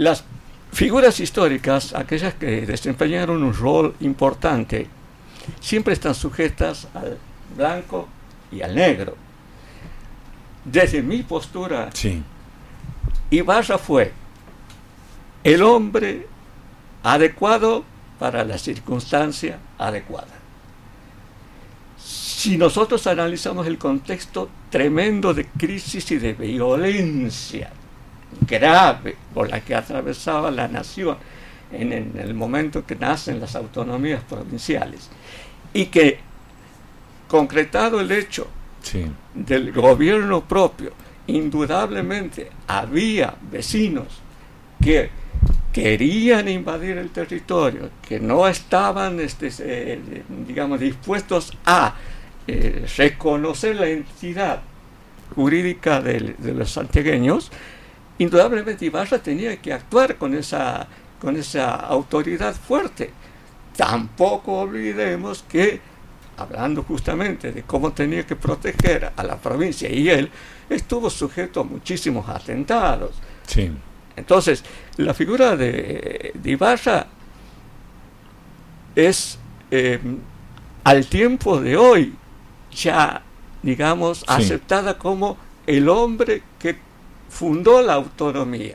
Las figuras históricas, aquellas que desempeñaron un rol importante, siempre están sujetas al blanco y al negro. Desde mi postura, Sí. Ibarra fue el hombre adecuado para la circunstancia adecuada. Si nosotros analizamos el contexto tremendo de crisis y de violencia grave por la que atravesaba la nación en, en el momento que nacen las autonomías provinciales y que concretado el hecho Sí. del gobierno propio, indudablemente había vecinos que querían invadir el territorio, que no estaban, este, eh, digamos, dispuestos a eh, reconocer la entidad jurídica de, los santiagueños, indudablemente Ibarra tenía que actuar con esa, con esa autoridad fuerte. Tampoco olvidemos que, hablando justamente de cómo tenía que proteger a la provincia, y él estuvo sujeto a muchísimos atentados. Sí. Entonces, la figura de, de Ibarra es, eh, al tiempo de hoy, ya, digamos, aceptada como el hombre que fundó la autonomía.